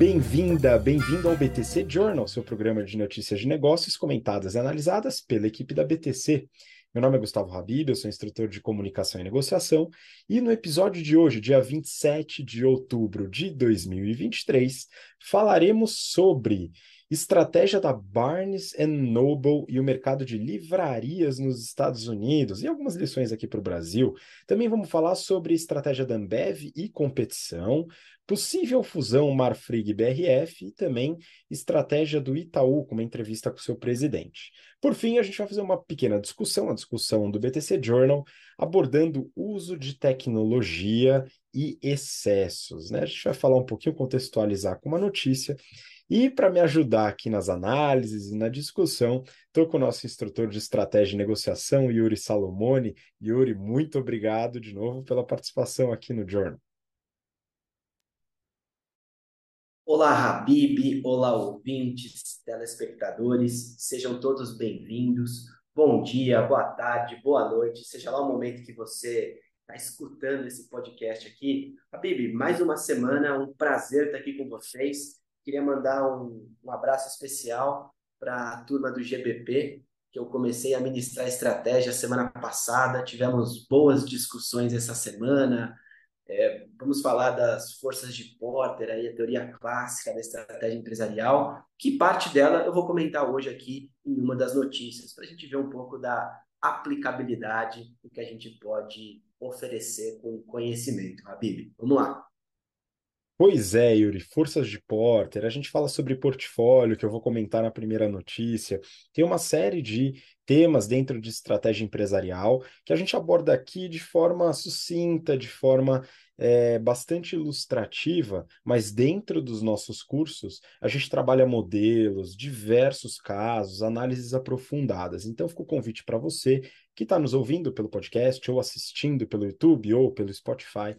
Bem-vinda, bem-vindo ao BTC Journal, seu programa de notícias de negócios comentadas e analisadas pela equipe da BTC. Meu nome é Gustavo Habib, eu sou instrutor de comunicação e negociação, e no episódio de hoje, dia 27 de outubro de 2023, falaremos sobre estratégia da Barnes Noble e o mercado de livrarias nos Estados Unidos e algumas lições aqui para o Brasil. Também vamos falar sobre estratégia da Ambev e competição, possível fusão Marfrig BRF e também estratégia do Itaú com uma entrevista com seu presidente. Por fim, a gente vai fazer uma pequena discussão, a discussão do BTC Journal, abordando uso de tecnologia e excessos. Né? A gente vai falar um pouquinho, contextualizar com uma notícia e para me ajudar aqui nas análises e na discussão, estou com o nosso instrutor de estratégia e negociação, Yuri Salomone. Yuri, muito obrigado de novo pela participação aqui no Journal. Olá, Habib, olá, ouvintes, telespectadores, sejam todos bem-vindos. Bom dia, boa tarde, boa noite, seja lá o momento que você está escutando esse podcast aqui. Habib, mais uma semana, um prazer estar aqui com vocês. Queria mandar um, um abraço especial para a turma do GBP, que eu comecei a ministrar estratégia semana passada. Tivemos boas discussões essa semana. É, vamos falar das forças de Porter, aí, a teoria clássica da estratégia empresarial, que parte dela eu vou comentar hoje aqui em uma das notícias, para a gente ver um pouco da aplicabilidade do que a gente pode oferecer com conhecimento. Habib, vamos lá. Pois é, Yuri, forças de Porter, a gente fala sobre portfólio, que eu vou comentar na primeira notícia. Tem uma série de temas dentro de estratégia empresarial que a gente aborda aqui de forma sucinta, de forma é, bastante ilustrativa, mas dentro dos nossos cursos a gente trabalha modelos, diversos casos, análises aprofundadas. Então fica o convite para você que está nos ouvindo pelo podcast ou assistindo pelo YouTube ou pelo Spotify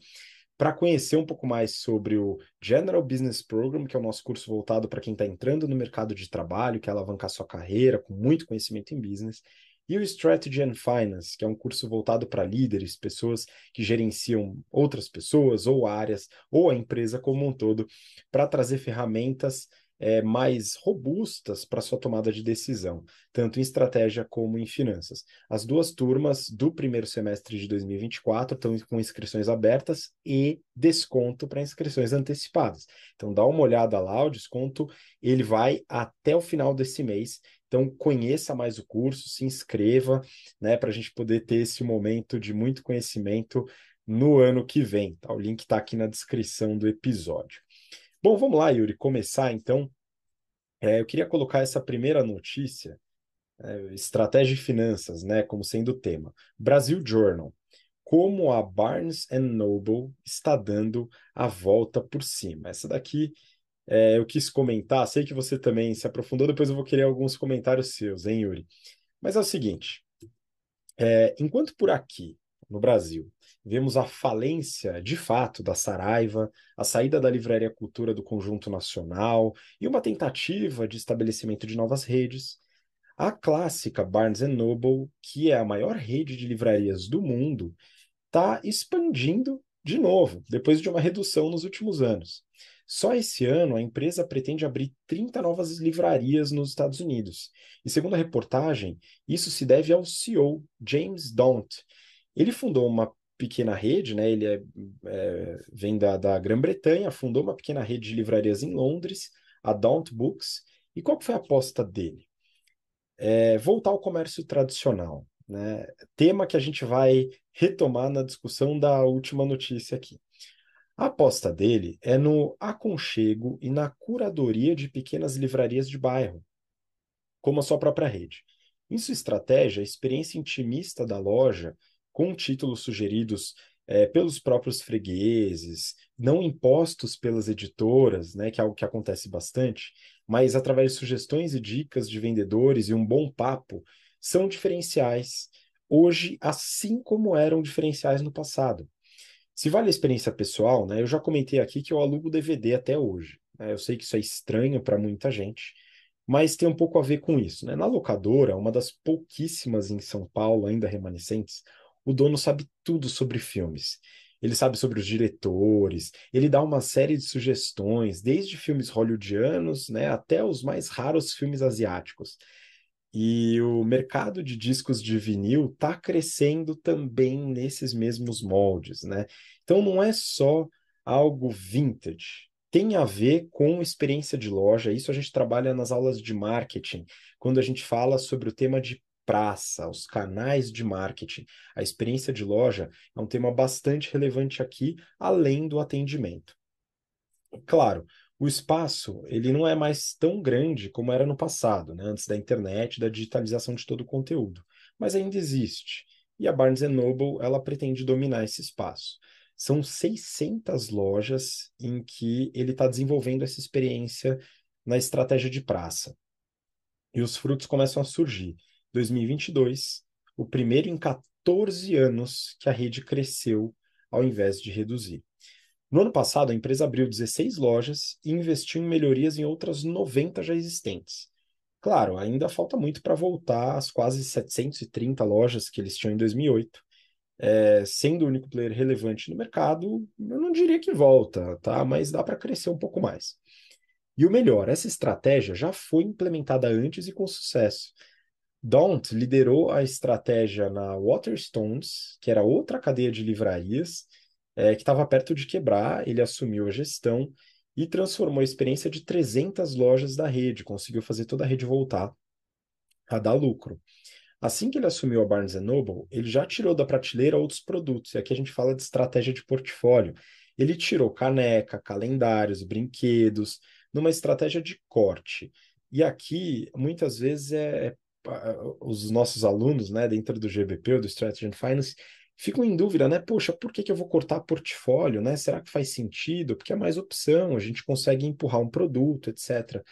para conhecer um pouco mais sobre o General Business Program, que é o nosso curso voltado para quem está entrando no mercado de trabalho, quer alavancar sua carreira com muito conhecimento em business, e o Strategy and Finance, que é um curso voltado para líderes, pessoas que gerenciam outras pessoas ou áreas, ou a empresa como um todo, para trazer ferramentas é, mais robustas para sua tomada de decisão, tanto em estratégia como em finanças. As duas turmas do primeiro semestre de 2024 estão com inscrições abertas e desconto para inscrições antecipadas. Então dá uma olhada lá, o desconto ele vai até o final desse mês. Então conheça mais o curso, se inscreva, né, para a gente poder ter esse momento de muito conhecimento no ano que vem. Tá? O link está aqui na descrição do episódio. Bom, vamos lá, Yuri, começar então. É, eu queria colocar essa primeira notícia, é, estratégia e finanças, né, como sendo o tema. Brasil Journal. Como a Barnes Noble está dando a volta por cima. Essa daqui é, eu quis comentar. Sei que você também se aprofundou, depois eu vou querer alguns comentários seus, hein, Yuri? Mas é o seguinte: é, enquanto por aqui, no Brasil, vemos a falência, de fato, da Saraiva, a saída da Livraria Cultura do Conjunto Nacional e uma tentativa de estabelecimento de novas redes. A clássica Barnes Noble, que é a maior rede de livrarias do mundo, está expandindo de novo, depois de uma redução nos últimos anos. Só esse ano, a empresa pretende abrir 30 novas livrarias nos Estados Unidos. E segundo a reportagem, isso se deve ao CEO, James Daunt. Ele fundou uma pequena rede, né? Ele é, é, vem da, da Grã-Bretanha, fundou uma pequena rede de livrarias em Londres, a Daunt Books. E qual foi a aposta dele? É voltar ao comércio tradicional, né? Tema que a gente vai retomar na discussão da última notícia aqui. A aposta dele é no aconchego e na curadoria de pequenas livrarias de bairro, como a sua própria rede. Em sua estratégia, a experiência intimista da loja com títulos sugeridos é, pelos próprios fregueses, não impostos pelas editoras, né, que é algo que acontece bastante, mas através de sugestões e dicas de vendedores e um bom papo, são diferenciais hoje, assim como eram diferenciais no passado. Se vale a experiência pessoal, né, eu já comentei aqui que eu alugo DVD até hoje. Né, eu sei que isso é estranho para muita gente, mas tem um pouco a ver com isso. Né? Na locadora, uma das pouquíssimas em São Paulo ainda remanescentes, o dono sabe tudo sobre filmes. ele sabe sobre os diretores, ele dá uma série de sugestões, desde filmes hollywoodianos, né, até os mais raros filmes asiáticos. E o mercado de discos de vinil está crescendo também nesses mesmos moldes, né? Então não é só algo vintage, tem a ver com experiência de loja. Isso a gente trabalha nas aulas de marketing, quando a gente fala sobre o tema de praça, os canais de marketing. A experiência de loja é um tema bastante relevante aqui, além do atendimento. Claro, o espaço ele não é mais tão grande como era no passado, né? antes da internet, da digitalização de todo o conteúdo, mas ainda existe. E a Barnes Noble ela pretende dominar esse espaço. São 600 lojas em que ele está desenvolvendo essa experiência na estratégia de praça. E os frutos começam a surgir. 2022, o primeiro em 14 anos que a rede cresceu ao invés de reduzir. No ano passado, a empresa abriu 16 lojas e investiu em melhorias em outras 90 já existentes. Claro, ainda falta muito para voltar às quase 730 lojas que eles tinham em 2008. É, sendo o único player relevante no mercado, eu não diria que volta, tá? Mas dá para crescer um pouco mais. E o melhor, essa estratégia já foi implementada antes e com sucesso. Daunt liderou a estratégia na Waterstones, que era outra cadeia de livrarias, é, que estava perto de quebrar, ele assumiu a gestão e transformou a experiência de 300 lojas da rede, conseguiu fazer toda a rede voltar a dar lucro. Assim que ele assumiu a Barnes Noble, ele já tirou da prateleira outros produtos, e aqui a gente fala de estratégia de portfólio. Ele tirou caneca, calendários, brinquedos, numa estratégia de corte. E aqui, muitas vezes, é, é os nossos alunos, né, dentro do GBP, do Strategy and Finance, ficam em dúvida, né? Poxa, por que, que eu vou cortar portfólio, né? Será que faz sentido? Porque é mais opção, a gente consegue empurrar um produto, etc.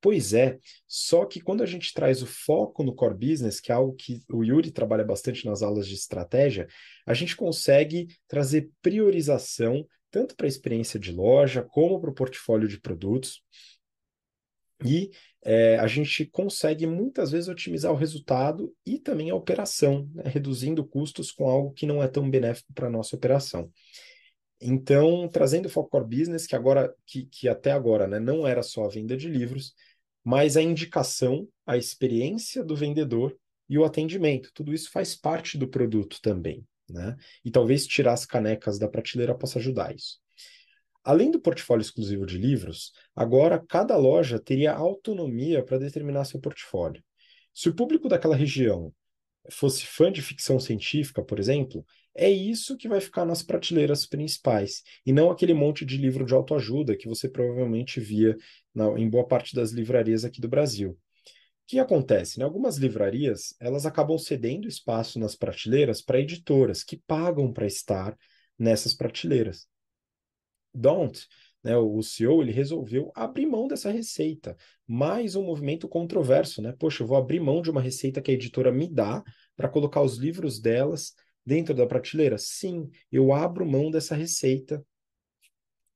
Pois é, só que quando a gente traz o foco no core business, que é algo que o Yuri trabalha bastante nas aulas de estratégia, a gente consegue trazer priorização tanto para a experiência de loja como para o portfólio de produtos. E é, a gente consegue muitas vezes otimizar o resultado e também a operação, né, reduzindo custos com algo que não é tão benéfico para a nossa operação. Então, trazendo o Foco Core Business, que agora, que, que até agora né, não era só a venda de livros, mas a indicação, a experiência do vendedor e o atendimento. Tudo isso faz parte do produto também. Né? E talvez tirar as canecas da prateleira possa ajudar isso. Além do portfólio exclusivo de livros, agora cada loja teria autonomia para determinar seu portfólio. Se o público daquela região fosse fã de ficção científica, por exemplo, é isso que vai ficar nas prateleiras principais, e não aquele monte de livro de autoajuda que você provavelmente via na, em boa parte das livrarias aqui do Brasil. O que acontece? Né? Algumas livrarias elas acabam cedendo espaço nas prateleiras para editoras que pagam para estar nessas prateleiras. Don't, né, o CEO, ele resolveu abrir mão dessa receita. Mais um movimento controverso, né? Poxa, eu vou abrir mão de uma receita que a editora me dá para colocar os livros delas dentro da prateleira? Sim, eu abro mão dessa receita.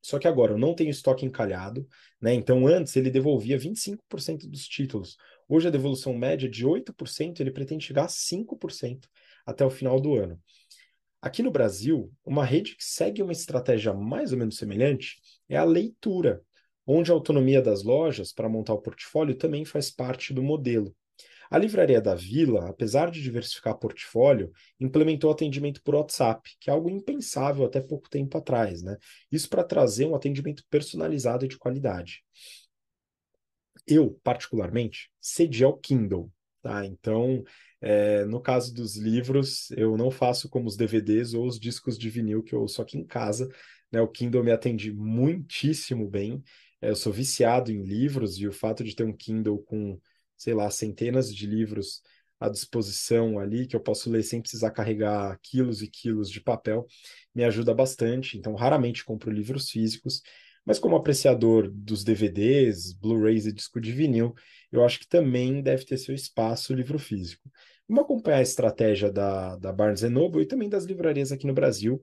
Só que agora eu não tenho estoque encalhado, né? Então antes ele devolvia 25% dos títulos. Hoje a devolução média é de 8%, ele pretende chegar a 5% até o final do ano. Aqui no Brasil, uma rede que segue uma estratégia mais ou menos semelhante é a leitura, onde a autonomia das lojas para montar o portfólio também faz parte do modelo. A Livraria da Vila, apesar de diversificar portfólio, implementou atendimento por WhatsApp, que é algo impensável até pouco tempo atrás, né? Isso para trazer um atendimento personalizado e de qualidade. Eu, particularmente, cedi ao Kindle, tá? Então, é, no caso dos livros, eu não faço como os DVDs ou os discos de vinil que eu ouço aqui em casa. Né? O Kindle me atende muitíssimo bem. É, eu sou viciado em livros e o fato de ter um Kindle com, sei lá, centenas de livros à disposição ali, que eu posso ler sem precisar carregar quilos e quilos de papel, me ajuda bastante. Então, raramente compro livros físicos. Mas como apreciador dos DVDs, Blu-rays e disco de vinil, eu acho que também deve ter seu espaço o livro físico. Vamos acompanhar a estratégia da, da Barnes Noble e também das livrarias aqui no Brasil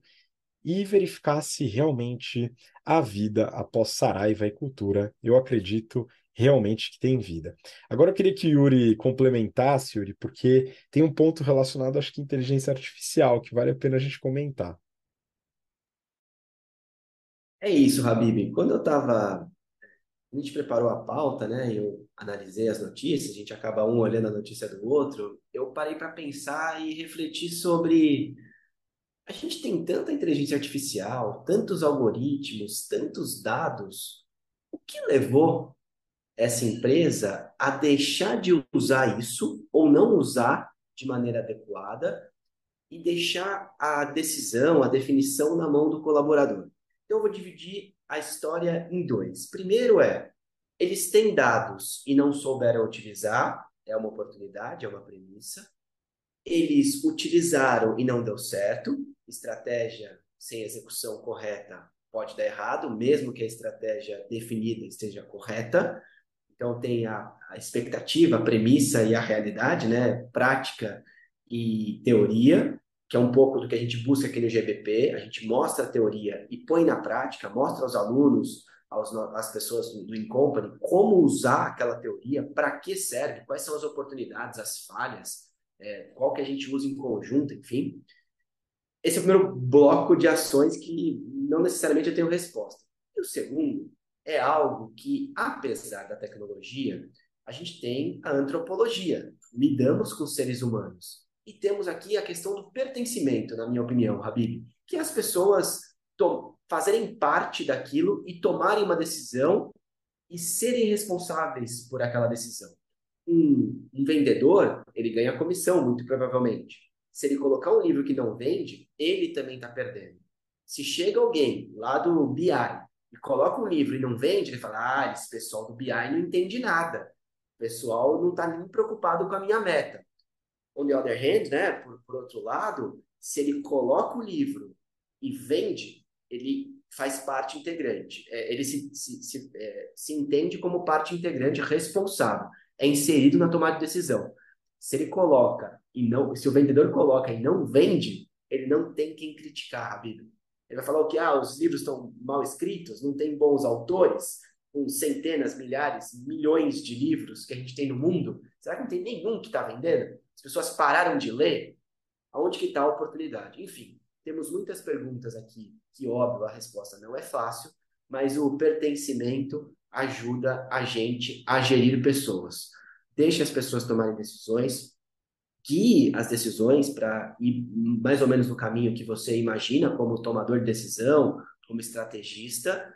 e verificar se realmente há vida após Saraiva e Cultura. Eu acredito realmente que tem vida. Agora eu queria que Yuri complementasse, Yuri, porque tem um ponto relacionado, acho que, inteligência artificial, que vale a pena a gente comentar. É isso, Habib. Quando eu estava. A gente preparou a pauta, né? Eu analisei as notícias, a gente acaba um olhando a notícia do outro. Eu parei para pensar e refletir sobre. A gente tem tanta inteligência artificial, tantos algoritmos, tantos dados. O que levou essa empresa a deixar de usar isso ou não usar de maneira adequada e deixar a decisão, a definição na mão do colaborador. Então, eu vou dividir a história em dois. Primeiro é, eles têm dados e não souberam utilizar, é uma oportunidade, é uma premissa. Eles utilizaram e não deu certo, estratégia sem execução correta pode dar errado, mesmo que a estratégia definida esteja correta. Então, tem a, a expectativa, a premissa e a realidade, né? Prática e teoria, que é um pouco do que a gente busca aqui no GBP. A gente mostra a teoria e põe na prática, mostra aos alunos, aos, às pessoas do Incompany, como usar aquela teoria, para que serve, quais são as oportunidades, as falhas, é, qual que a gente usa em conjunto, enfim. Esse é o primeiro bloco de ações que não necessariamente eu tenho resposta. E o segundo é algo que, apesar da tecnologia, a gente tem a antropologia. Lidamos com seres humanos. E temos aqui a questão do pertencimento, na minha opinião, Habib, que as pessoas fazerem parte daquilo e tomarem uma decisão e serem responsáveis por aquela decisão. Um, um vendedor, ele ganha comissão, muito provavelmente. Se ele colocar um livro que não vende, ele também está perdendo. Se chega alguém lá do BI e coloca um livro e não vende, ele fala: ah, esse pessoal do BI não entende nada. O pessoal não está nem preocupado com a minha meta. On the other hand, né, por, por outro lado, se ele coloca o livro e vende, ele faz parte integrante. É, ele se, se, se, é, se entende como parte integrante responsável. É inserido na tomada de decisão. Se ele coloca e não, se o vendedor coloca e não vende, ele não tem quem criticar, Habib. Ele vai falar o que? Ah, os livros estão mal escritos, não tem bons autores, com centenas, milhares, milhões de livros que a gente tem no mundo. Será que não tem nenhum que está vendendo? As pessoas pararam de ler? Aonde que está a oportunidade? Enfim, temos muitas perguntas aqui que, óbvio, a resposta não é fácil, mas o pertencimento ajuda a gente a gerir pessoas. Deixe as pessoas tomarem decisões, guie as decisões para ir mais ou menos no caminho que você imagina como tomador de decisão, como estrategista,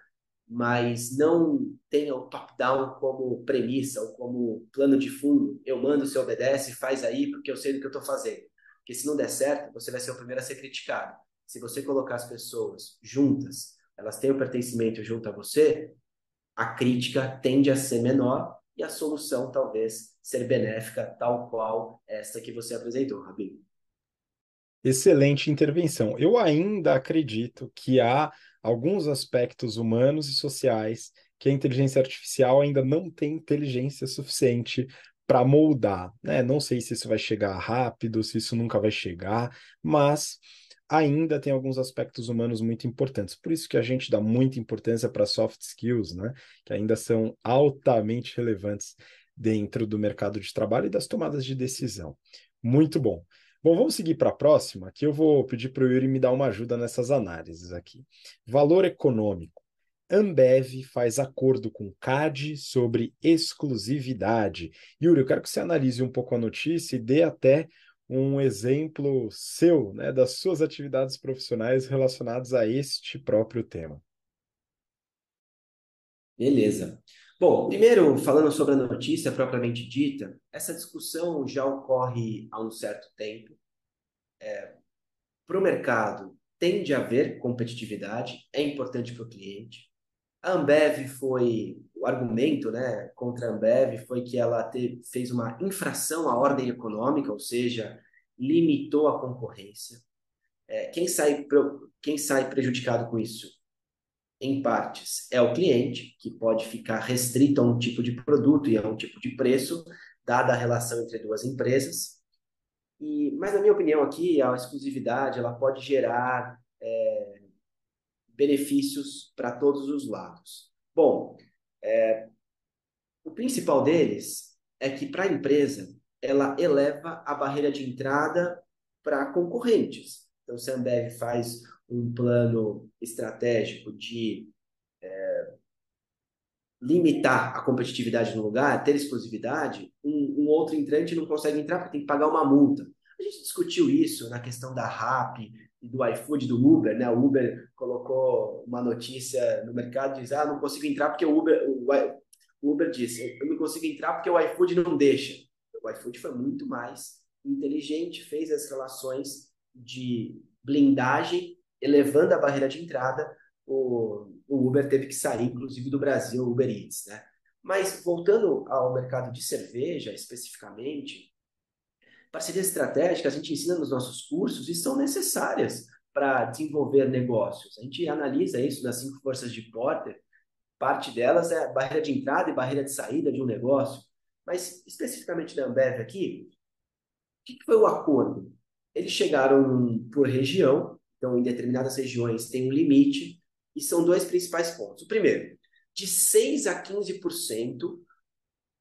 mas não tenha o top-down como premissa ou como plano de fundo. Eu mando, você obedece, faz aí porque eu sei do que eu estou fazendo. Porque se não der certo, você vai ser o primeiro a ser criticado. Se você colocar as pessoas juntas, elas têm o pertencimento junto a você, a crítica tende a ser menor e a solução talvez ser benéfica, tal qual esta que você apresentou, Rabino. Excelente intervenção. Eu ainda acredito que há alguns aspectos humanos e sociais que a inteligência artificial ainda não tem inteligência suficiente para moldar. Né? Não sei se isso vai chegar rápido, se isso nunca vai chegar, mas ainda tem alguns aspectos humanos muito importantes. Por isso que a gente dá muita importância para soft skills, né? Que ainda são altamente relevantes dentro do mercado de trabalho e das tomadas de decisão. Muito bom. Bom, vamos seguir para a próxima, que eu vou pedir para o Yuri me dar uma ajuda nessas análises aqui. Valor econômico. Ambev faz acordo com CAD sobre exclusividade. Yuri, eu quero que você analise um pouco a notícia e dê até um exemplo seu, né, das suas atividades profissionais relacionadas a este próprio tema. Beleza. Bom, primeiro, falando sobre a notícia propriamente dita, essa discussão já ocorre há um certo tempo. É, para o mercado, tende a haver competitividade, é importante para o cliente. A Ambev foi, o argumento né, contra a Ambev foi que ela fez uma infração à ordem econômica, ou seja, limitou a concorrência. É, quem, sai, quem sai prejudicado com isso? Em partes, é o cliente, que pode ficar restrito a um tipo de produto e a um tipo de preço, dada a relação entre duas empresas. E, mas, na minha opinião, aqui, a exclusividade ela pode gerar é, benefícios para todos os lados. Bom, é, o principal deles é que para a empresa ela eleva a barreira de entrada para concorrentes. Então, se a Ambev faz um plano estratégico de é, limitar a competitividade no lugar, ter exclusividade, um, um, outro entrante não consegue entrar porque tem que pagar uma multa. A gente discutiu isso na questão da RAP do iFood, do Uber, né? O Uber colocou uma notícia no mercado diz, ah, não consigo entrar porque o Uber, o Uber disse, eu não consigo entrar porque o iFood não deixa. O iFood foi muito mais inteligente, fez as relações de blindagem, elevando a barreira de entrada, o, o Uber teve que sair, inclusive, do Brasil, o Uber Eats, né? Mas, voltando ao mercado de cerveja, especificamente, parcerias estratégicas a gente ensina nos nossos cursos e são necessárias para desenvolver negócios. A gente analisa isso nas cinco forças de Porter, parte delas é barreira de entrada e barreira de saída de um negócio. Mas, especificamente da Ambev aqui, o que foi o acordo? Eles chegaram por região, então em determinadas regiões tem um limite, e são dois principais pontos. O primeiro, de 6 a 15%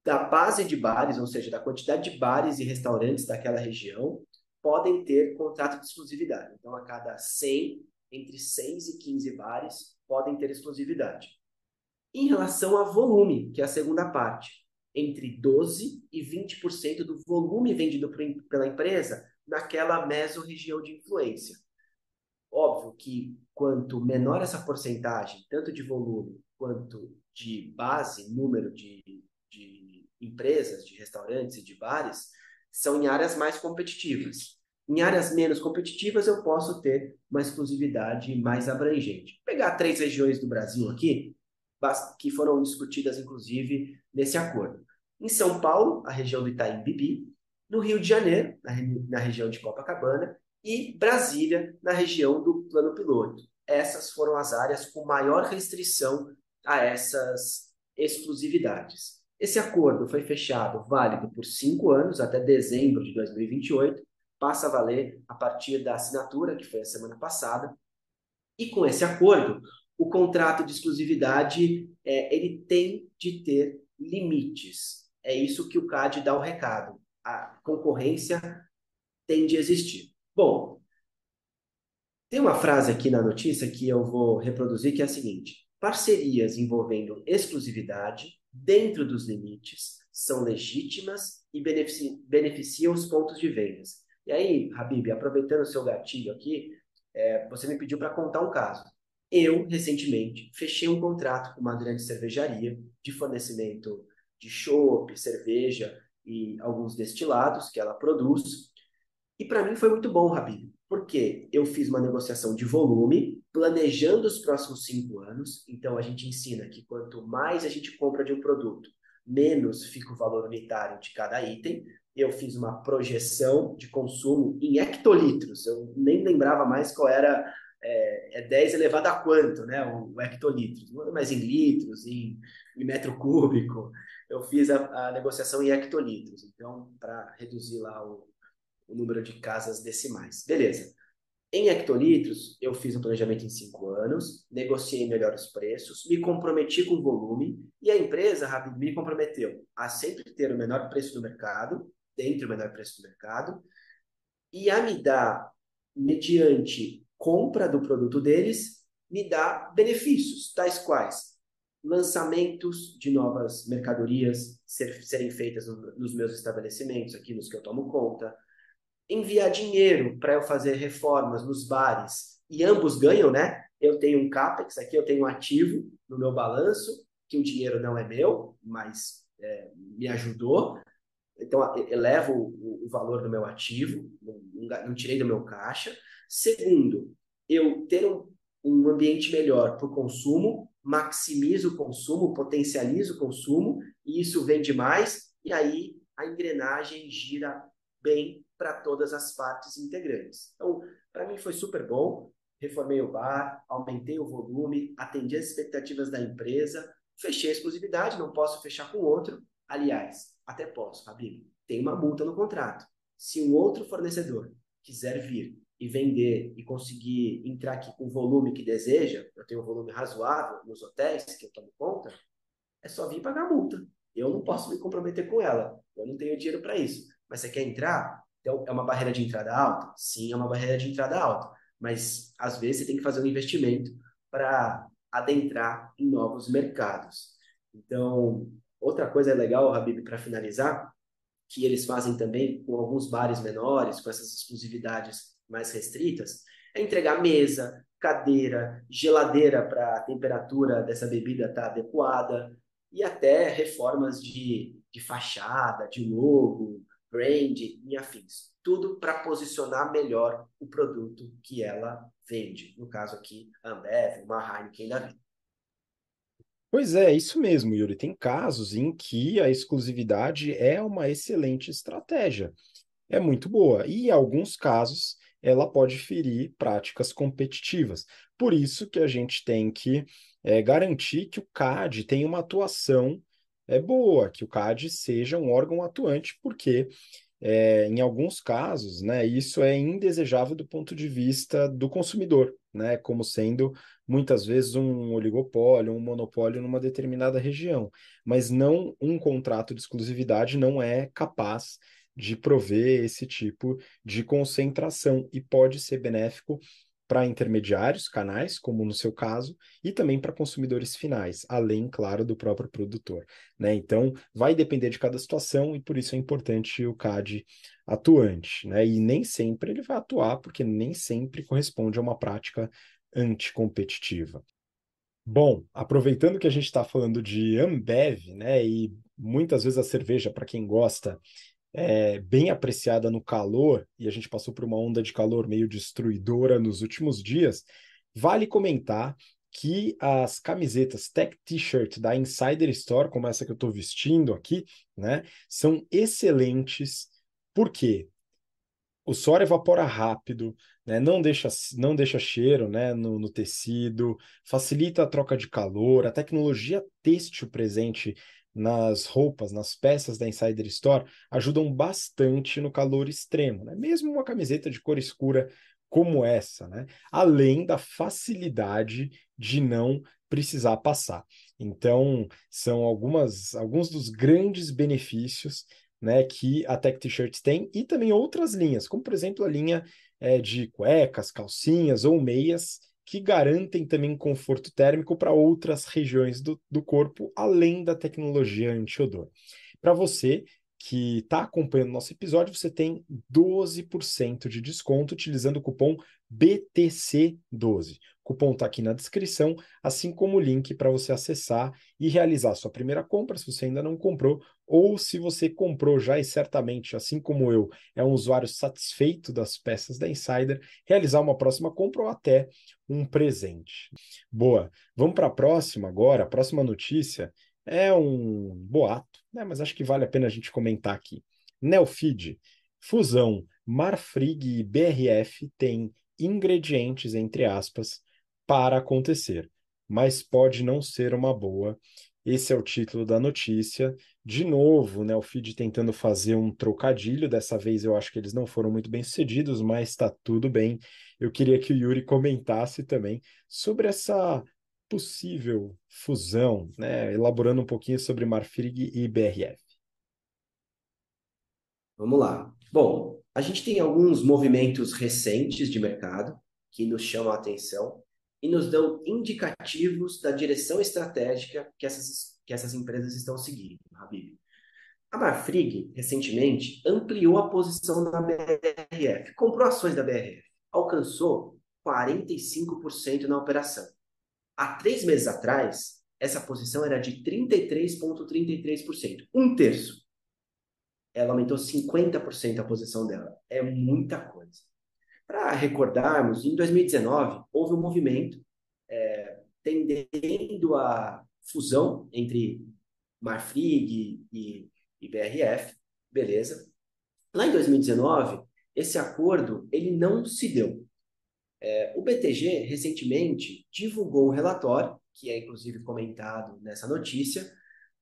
da base de bares, ou seja, da quantidade de bares e restaurantes daquela região, podem ter contrato de exclusividade. Então, a cada 100, entre 6 e 15 bares podem ter exclusividade. Em relação a volume, que é a segunda parte, entre 12 e 20% do volume vendido pela empresa naquela mesorregião de influência. Óbvio que quanto menor essa porcentagem, tanto de volume quanto de base, número de, de empresas, de restaurantes e de bares, são em áreas mais competitivas. Em áreas menos competitivas, eu posso ter uma exclusividade mais abrangente. Pegar três regiões do Brasil aqui, que foram discutidas, inclusive, nesse acordo. Em São Paulo, a região do Itaim Bibi, no Rio de Janeiro, na, na região de Copacabana, e Brasília, na região do Plano Piloto. Essas foram as áreas com maior restrição a essas exclusividades. Esse acordo foi fechado válido por cinco anos, até dezembro de 2028, passa a valer a partir da assinatura, que foi a semana passada. E com esse acordo, o contrato de exclusividade é, ele tem de ter limites. É isso que o CAD dá o recado. A concorrência tem de existir. Bom, tem uma frase aqui na notícia que eu vou reproduzir que é a seguinte: parcerias envolvendo exclusividade dentro dos limites são legítimas e benefici beneficiam os pontos de vendas. E aí, Habib, aproveitando o seu gatilho aqui, é, você me pediu para contar um caso. Eu, recentemente, fechei um contrato com uma grande cervejaria de fornecimento de chopp, cerveja e alguns destilados que ela produz. E para mim foi muito bom, Rabino, porque eu fiz uma negociação de volume, planejando os próximos cinco anos. Então a gente ensina que quanto mais a gente compra de um produto, menos fica o valor unitário de cada item. Eu fiz uma projeção de consumo em hectolitros. Eu nem lembrava mais qual era é, é 10 elevado a quanto, né? O, o é mais em litros, em, em metro cúbico eu fiz a, a negociação em hectolitros, então, para reduzir lá o, o número de casas decimais. Beleza. Em hectolitros, eu fiz um planejamento em cinco anos, negociei melhores preços, me comprometi com o volume e a empresa me comprometeu a sempre ter o menor preço do mercado, dentro do menor preço do mercado, e a me dar, mediante compra do produto deles, me dá benefícios, tais quais lançamentos de novas mercadorias ser, serem feitas no, nos meus estabelecimentos, aqui nos que eu tomo conta, enviar dinheiro para eu fazer reformas nos bares, e ambos ganham, né? Eu tenho um CAPEX aqui, eu tenho um ativo no meu balanço, que o dinheiro não é meu, mas é, me ajudou. Então, elevo o, valor do meu ativo, não, não, tirei do meu caixa. Segundo, eu ter um, um ambiente melhor para o consumo, maximiza o consumo, potencializa o consumo, e isso vende mais, e aí a engrenagem gira bem para todas as partes integrantes. Então, para mim foi super bom. Reformei o bar, aumentei o volume, atendi as expectativas da empresa, fechei a exclusividade, não posso fechar com outro. Aliás, até posso, Fabio, tem uma multa no contrato. Se um outro fornecedor quiser vir e vender e conseguir entrar aqui com o volume que deseja, eu tenho um volume razoável nos hotéis que eu tomo conta, é só vir pagar a multa. Eu não posso me comprometer com ela. Eu não tenho dinheiro para isso. Mas você quer entrar? Então, é uma barreira de entrada alta? Sim, é uma barreira de entrada alta. mas às vezes você tem que fazer um investimento para adentrar em novos mercados. Então, outra coisa legal, Habib, para finalizar, que eles fazem também com alguns bares menores, com essas exclusividades mais restritas, é entregar mesa, cadeira, geladeira para a temperatura dessa bebida estar tá adequada e até reformas de, de fachada, de logo, brand e afins. Tudo para posicionar melhor o produto que ela vende. No caso aqui, a Ambev, uma Heineken da vida. Pois é, isso mesmo, Yuri. Tem casos em que a exclusividade é uma excelente estratégia. É muito boa. E em alguns casos, ela pode ferir práticas competitivas. Por isso que a gente tem que é, garantir que o CAD tenha uma atuação é, boa, que o CAD seja um órgão atuante, porque é, em alguns casos, né, isso é indesejável do ponto de vista do consumidor, né, como sendo muitas vezes um oligopólio, um monopólio numa determinada região, mas não um contrato de exclusividade não é capaz de prover esse tipo de concentração e pode ser benéfico para intermediários, canais, como no seu caso, e também para consumidores finais, além, claro, do próprio produtor. Né? Então, vai depender de cada situação e por isso é importante o CAD atuante. Né? E nem sempre ele vai atuar, porque nem sempre corresponde a uma prática anticompetitiva. Bom, aproveitando que a gente está falando de Ambev, né, e muitas vezes a cerveja, para quem gosta, é bem apreciada no calor, e a gente passou por uma onda de calor meio destruidora nos últimos dias, vale comentar que as camisetas Tech T-shirt da Insider Store, como essa que eu estou vestindo aqui, né, são excelentes. Por quê? O suor evapora rápido, né, não, deixa, não deixa cheiro né, no, no tecido, facilita a troca de calor, a tecnologia têxtil presente nas roupas, nas peças da Insider Store, ajudam bastante no calor extremo, né? Mesmo uma camiseta de cor escura como essa, né? Além da facilidade de não precisar passar. Então, são algumas alguns dos grandes benefícios né, que a Tech T-Shirts tem e também outras linhas, como por exemplo a linha é, de cuecas, calcinhas ou meias que garantem também conforto térmico para outras regiões do, do corpo, além da tecnologia anti-odor. Para você que está acompanhando nosso episódio, você tem 12% de desconto utilizando o cupom BTC12. O cupom está aqui na descrição, assim como o link para você acessar e realizar sua primeira compra, se você ainda não comprou, ou se você comprou já e certamente, assim como eu, é um usuário satisfeito das peças da Insider, realizar uma próxima compra ou até um presente. Boa, vamos para a próxima agora. A próxima notícia é um boato, né? mas acho que vale a pena a gente comentar aqui. Nelfeed, fusão Marfrig e BRF tem ingredientes, entre aspas, para acontecer, mas pode não ser uma boa. Esse é o título da notícia. De novo, né, o feed tentando fazer um trocadilho. Dessa vez eu acho que eles não foram muito bem sucedidos, mas está tudo bem. Eu queria que o Yuri comentasse também sobre essa possível fusão, né, elaborando um pouquinho sobre Marfrig e BRF. Vamos lá. Bom, a gente tem alguns movimentos recentes de mercado que nos chamam a atenção e nos dão indicativos da direção estratégica que essas, que essas empresas estão seguindo, Habib. A Marfrig, recentemente, ampliou a posição na BRF, comprou ações da BRF, alcançou 45% na operação. Há três meses atrás, essa posição era de 33,33%, um terço. Ela aumentou 50% a posição dela. É muita coisa. Para recordarmos, em 2019 houve um movimento é, tendendo a fusão entre Marfrig e, e BRF, beleza? Lá em 2019, esse acordo ele não se deu. É, o BTG recentemente divulgou um relatório, que é inclusive comentado nessa notícia,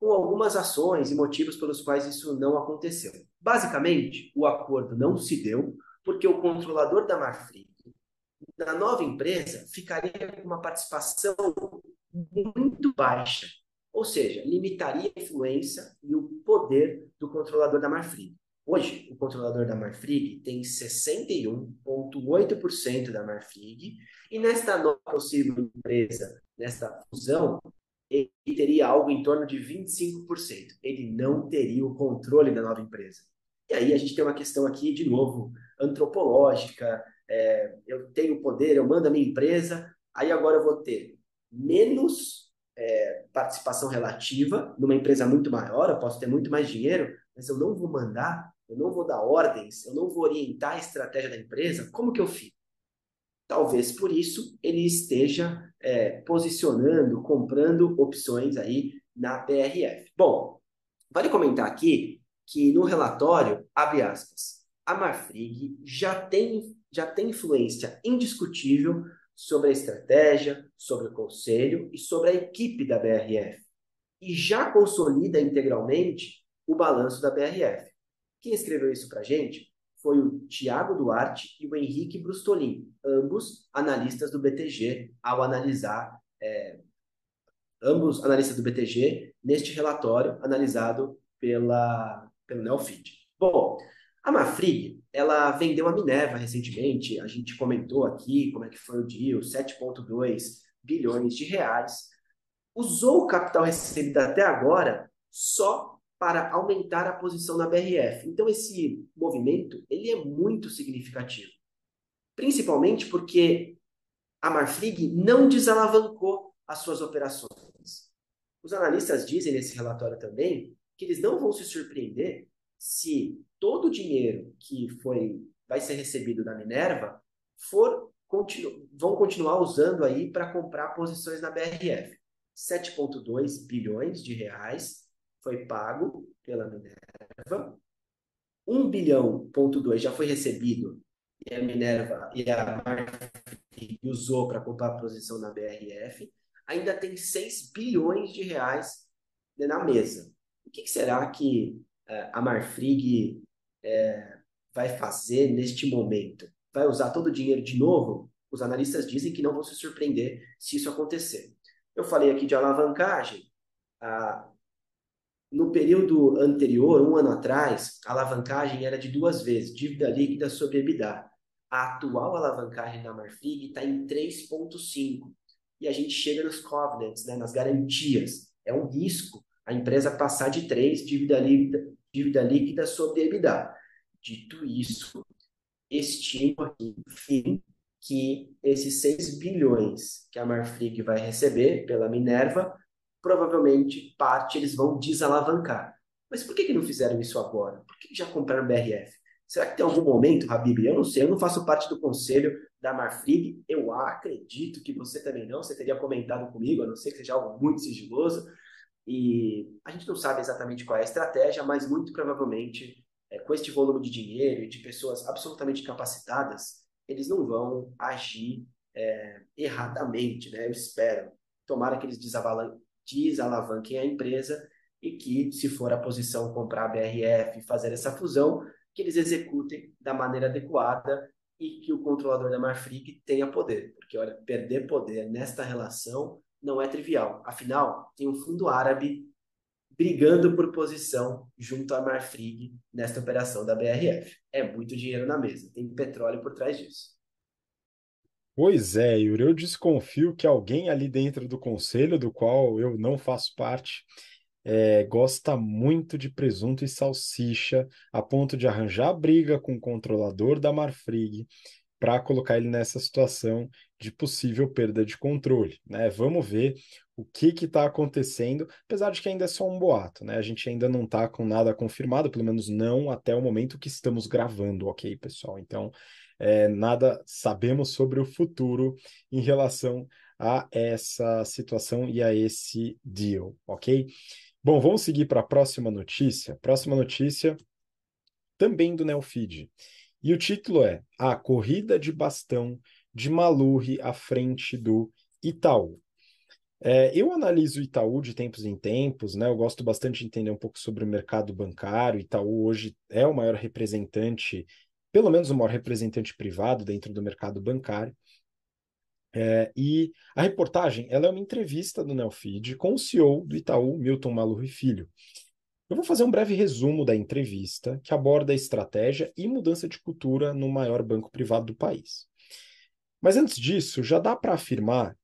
com algumas ações e motivos pelos quais isso não aconteceu. Basicamente, o acordo não se deu porque o controlador da Marfrig, na nova empresa, ficaria com uma participação muito baixa, ou seja, limitaria a influência e o poder do controlador da Marfrig. Hoje, o controlador da Marfrig tem 61,8% da Marfrig, e nesta nova possível empresa, nesta fusão, ele teria algo em torno de 25%. Ele não teria o controle da nova empresa. E aí a gente tem uma questão aqui, de novo, antropológica. É, eu tenho poder, eu mando a minha empresa, aí agora eu vou ter menos é, participação relativa numa empresa muito maior, eu posso ter muito mais dinheiro, mas eu não vou mandar eu não vou dar ordens, eu não vou orientar a estratégia da empresa, como que eu fico? Talvez por isso ele esteja é, posicionando, comprando opções aí na PRF. Bom, vale comentar aqui que no relatório, abre aspas, a Marfrig já tem, já tem influência indiscutível sobre a estratégia, sobre o conselho e sobre a equipe da BRF. E já consolida integralmente o balanço da BRF. Quem escreveu isso para a gente foi o Tiago Duarte e o Henrique Brustolin, ambos analistas do BTG, ao analisar, é, ambos analistas do BTG, neste relatório analisado pela, pelo Neofeed. Bom, a Mafrig, ela vendeu a Minerva recentemente, a gente comentou aqui como é que foi o deal, 7,2 bilhões de reais, usou o capital recebido até agora só para aumentar a posição na BRF. Então esse movimento ele é muito significativo, principalmente porque a Marfrig não desalavancou as suas operações. Os analistas dizem nesse relatório também que eles não vão se surpreender se todo o dinheiro que foi vai ser recebido da Minerva for continu, vão continuar usando aí para comprar posições na BRF. 7,2 bilhões de reais foi pago pela Minerva. 1 bilhão ponto 2 já foi recebido e a Minerva e a Marfrig usou para comprar a posição na BRF. Ainda tem 6 bilhões de reais na mesa. O que, será que uh, a Marfrig uh, vai fazer neste momento? Vai usar todo o dinheiro de novo? Os analistas dizem que não vão se surpreender se isso acontecer. Eu falei aqui de alavancagem. A no período anterior, um ano atrás, a alavancagem era de duas vezes, dívida líquida sobre EBITDA. A atual alavancagem da Marfrig está em 3,5. E a gente chega nos covenants, né, nas garantias. É um risco a empresa passar de 3 dívida líquida, dívida líquida sobre EBITDA. Dito isso, estimo aqui, enfim, que esses 6 bilhões que a Marfrig vai receber pela Minerva provavelmente parte eles vão desalavancar. Mas por que, que não fizeram isso agora? Por que já compraram BRF? Será que tem algum momento, Habib? Eu não sei, eu não faço parte do conselho da Marfrig, eu acredito que você também não, você teria comentado comigo, a não ser que seja algo muito sigiloso, e a gente não sabe exatamente qual é a estratégia, mas muito provavelmente, é, com este volume de dinheiro e de pessoas absolutamente capacitadas, eles não vão agir é, erradamente, né? Eu espero. Tomara que eles desalavanquem a empresa e que, se for a posição comprar a BRF e fazer essa fusão, que eles executem da maneira adequada e que o controlador da Marfrig tenha poder. Porque, olha, perder poder nesta relação não é trivial. Afinal, tem um fundo árabe brigando por posição junto à Marfrig nesta operação da BRF. É muito dinheiro na mesa, tem petróleo por trás disso. Pois é, Yuri, eu desconfio que alguém ali dentro do conselho, do qual eu não faço parte, é, gosta muito de presunto e salsicha, a ponto de arranjar briga com o controlador da Marfrig para colocar ele nessa situação de possível perda de controle. Né? Vamos ver o que está acontecendo, apesar de que ainda é só um boato, né? A gente ainda não está com nada confirmado, pelo menos não até o momento que estamos gravando, ok, pessoal? Então, é, nada sabemos sobre o futuro em relação a essa situação e a esse deal, ok? Bom, vamos seguir para a próxima notícia. Próxima notícia também do Neofeed. E o título é A Corrida de Bastão de Malurri à frente do Itaú. É, eu analiso o Itaú de tempos em tempos, né? Eu gosto bastante de entender um pouco sobre o mercado bancário. Itaú hoje é o maior representante pelo menos o maior representante privado dentro do mercado bancário. É, e a reportagem ela é uma entrevista do Neofeed com o CEO do Itaú, Milton Malurri Filho. Eu vou fazer um breve resumo da entrevista que aborda a estratégia e mudança de cultura no maior banco privado do país. Mas antes disso, já dá para afirmar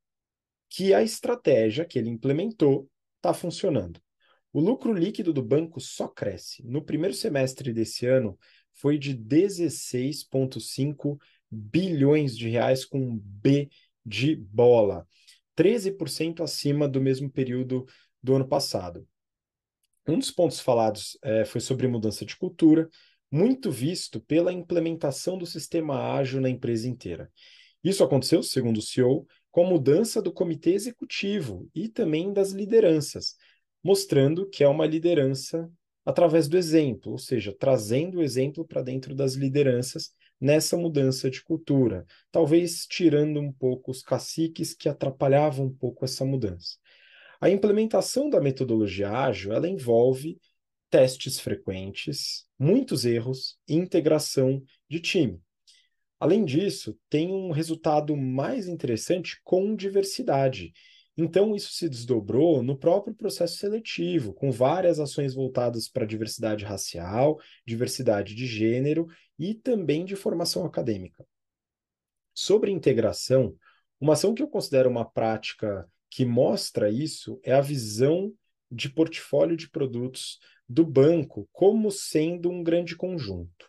que a estratégia que ele implementou está funcionando. O lucro líquido do banco só cresce. No primeiro semestre desse ano, foi de 16,5 bilhões de reais com B de bola, 13% acima do mesmo período do ano passado. Um dos pontos falados é, foi sobre mudança de cultura, muito visto pela implementação do sistema ágil na empresa inteira. Isso aconteceu, segundo o CEO, com a mudança do comitê executivo e também das lideranças, mostrando que é uma liderança através do exemplo, ou seja, trazendo o exemplo para dentro das lideranças nessa mudança de cultura, talvez tirando um pouco os caciques que atrapalhavam um pouco essa mudança. A implementação da metodologia ágil, ela envolve testes frequentes, muitos erros e integração de time. Além disso, tem um resultado mais interessante com diversidade. Então, isso se desdobrou no próprio processo seletivo, com várias ações voltadas para diversidade racial, diversidade de gênero e também de formação acadêmica. Sobre integração, uma ação que eu considero uma prática que mostra isso é a visão de portfólio de produtos do banco como sendo um grande conjunto.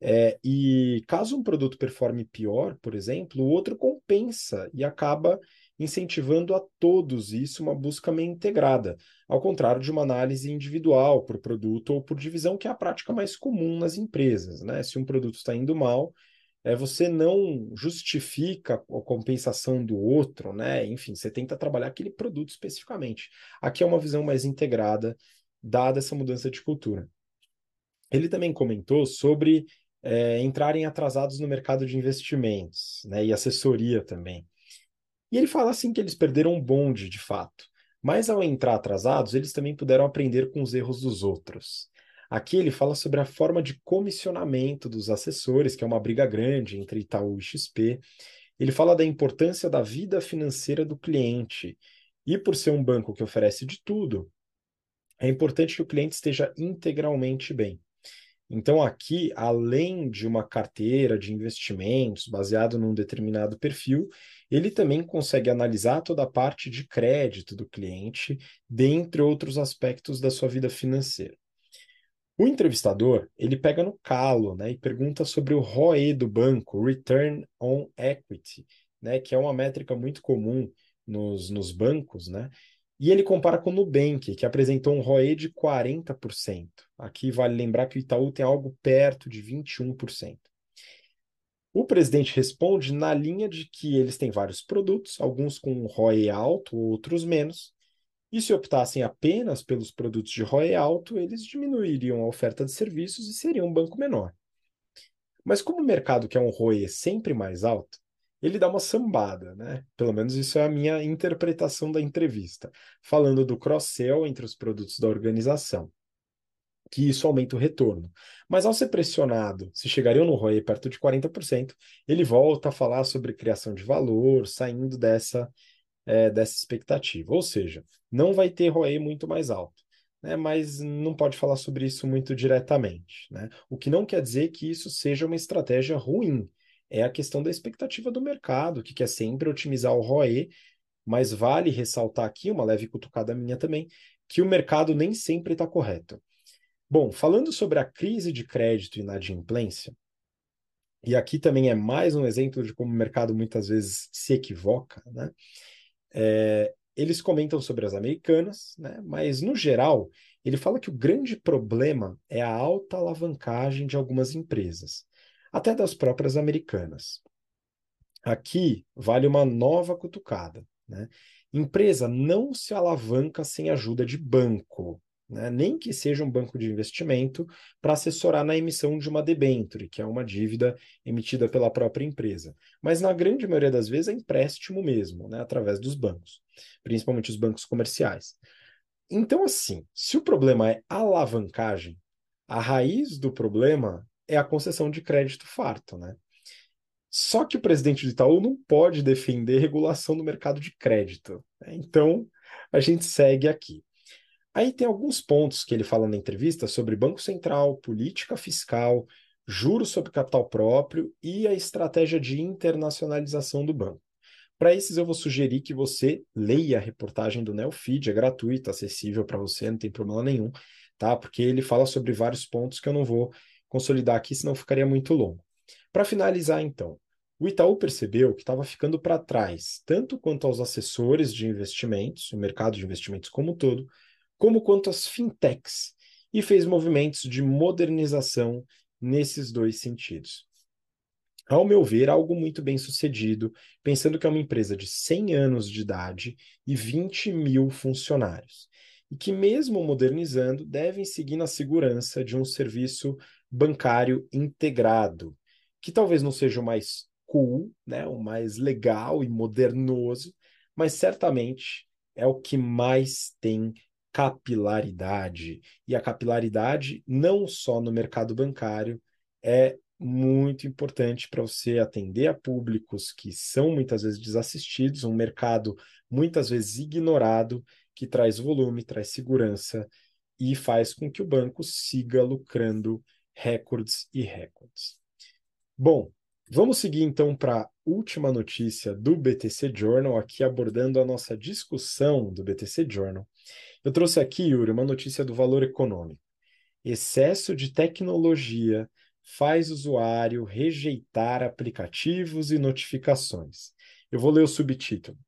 É, e caso um produto performe pior, por exemplo, o outro compensa e acaba incentivando a todos isso uma busca meio integrada, ao contrário de uma análise individual por produto ou por divisão, que é a prática mais comum nas empresas. Né? Se um produto está indo mal, é, você não justifica a compensação do outro, né? Enfim, você tenta trabalhar aquele produto especificamente. Aqui é uma visão mais integrada, dada essa mudança de cultura. Ele também comentou sobre é, entrarem atrasados no mercado de investimentos, né? E assessoria também. E ele fala assim que eles perderam um bonde, de fato. Mas ao entrar atrasados, eles também puderam aprender com os erros dos outros. Aqui ele fala sobre a forma de comissionamento dos assessores, que é uma briga grande entre Itaú e XP. Ele fala da importância da vida financeira do cliente. E por ser um banco que oferece de tudo, é importante que o cliente esteja integralmente bem. Então, aqui, além de uma carteira de investimentos baseado num determinado perfil, ele também consegue analisar toda a parte de crédito do cliente, dentre outros aspectos da sua vida financeira. O entrevistador, ele pega no calo, né, e pergunta sobre o ROE do banco, Return on Equity, né, que é uma métrica muito comum nos, nos bancos, né, e ele compara com o Nubank, que apresentou um ROE de 40%. Aqui vale lembrar que o Itaú tem algo perto de 21%. O presidente responde na linha de que eles têm vários produtos, alguns com ROE alto, outros menos, e se optassem apenas pelos produtos de ROE alto, eles diminuiriam a oferta de serviços e seriam um banco menor. Mas como o mercado quer um ROE sempre mais alto, ele dá uma sambada, né? Pelo menos isso é a minha interpretação da entrevista, falando do cross-sell entre os produtos da organização, que isso aumenta o retorno. Mas ao ser pressionado, se chegariam no ROE perto de 40%, ele volta a falar sobre criação de valor, saindo dessa é, dessa expectativa. Ou seja, não vai ter ROE muito mais alto. Né, mas não pode falar sobre isso muito diretamente. Né? O que não quer dizer que isso seja uma estratégia ruim. É a questão da expectativa do mercado, que quer sempre otimizar o ROE, mas vale ressaltar aqui, uma leve cutucada minha também, que o mercado nem sempre está correto. Bom, falando sobre a crise de crédito e inadimplência, e aqui também é mais um exemplo de como o mercado muitas vezes se equivoca, né? É, eles comentam sobre as americanas, né? mas no geral, ele fala que o grande problema é a alta alavancagem de algumas empresas, até das próprias americanas. Aqui vale uma nova cutucada. Né? Empresa não se alavanca sem ajuda de banco né? nem que seja um banco de investimento, para assessorar na emissão de uma debenture, que é uma dívida emitida pela própria empresa. Mas na grande maioria das vezes é empréstimo mesmo, né? através dos bancos, principalmente os bancos comerciais. Então, assim, se o problema é alavancagem, a raiz do problema é a concessão de crédito farto, né? Só que o presidente do Itaú não pode defender regulação do mercado de crédito. Né? Então, a gente segue aqui. Aí tem alguns pontos que ele fala na entrevista sobre Banco Central, política fiscal, juros sobre capital próprio e a estratégia de internacionalização do banco. Para esses, eu vou sugerir que você leia a reportagem do Neofeed, é gratuito, acessível para você, não tem problema nenhum, tá? Porque ele fala sobre vários pontos que eu não vou consolidar aqui, senão ficaria muito longo. Para finalizar, então, o Itaú percebeu que estava ficando para trás, tanto quanto aos assessores de investimentos, o mercado de investimentos como um todo, como quanto às fintechs, e fez movimentos de modernização nesses dois sentidos. Ao meu ver, algo muito bem sucedido, pensando que é uma empresa de 100 anos de idade e 20 mil funcionários, e que, mesmo modernizando, devem seguir na segurança de um serviço bancário integrado, que talvez não seja o mais cool, né, o mais legal e modernoso, mas certamente é o que mais tem capilaridade. E a capilaridade, não só no mercado bancário, é muito importante para você atender a públicos que são muitas vezes desassistidos, um mercado muitas vezes ignorado, que traz volume, traz segurança e faz com que o banco siga lucrando recordes e recordes. Bom, vamos seguir então para a última notícia do BTC Journal, aqui abordando a nossa discussão do BTC Journal. Eu trouxe aqui, Yuri, uma notícia do valor econômico. Excesso de tecnologia faz usuário rejeitar aplicativos e notificações. Eu vou ler o subtítulo.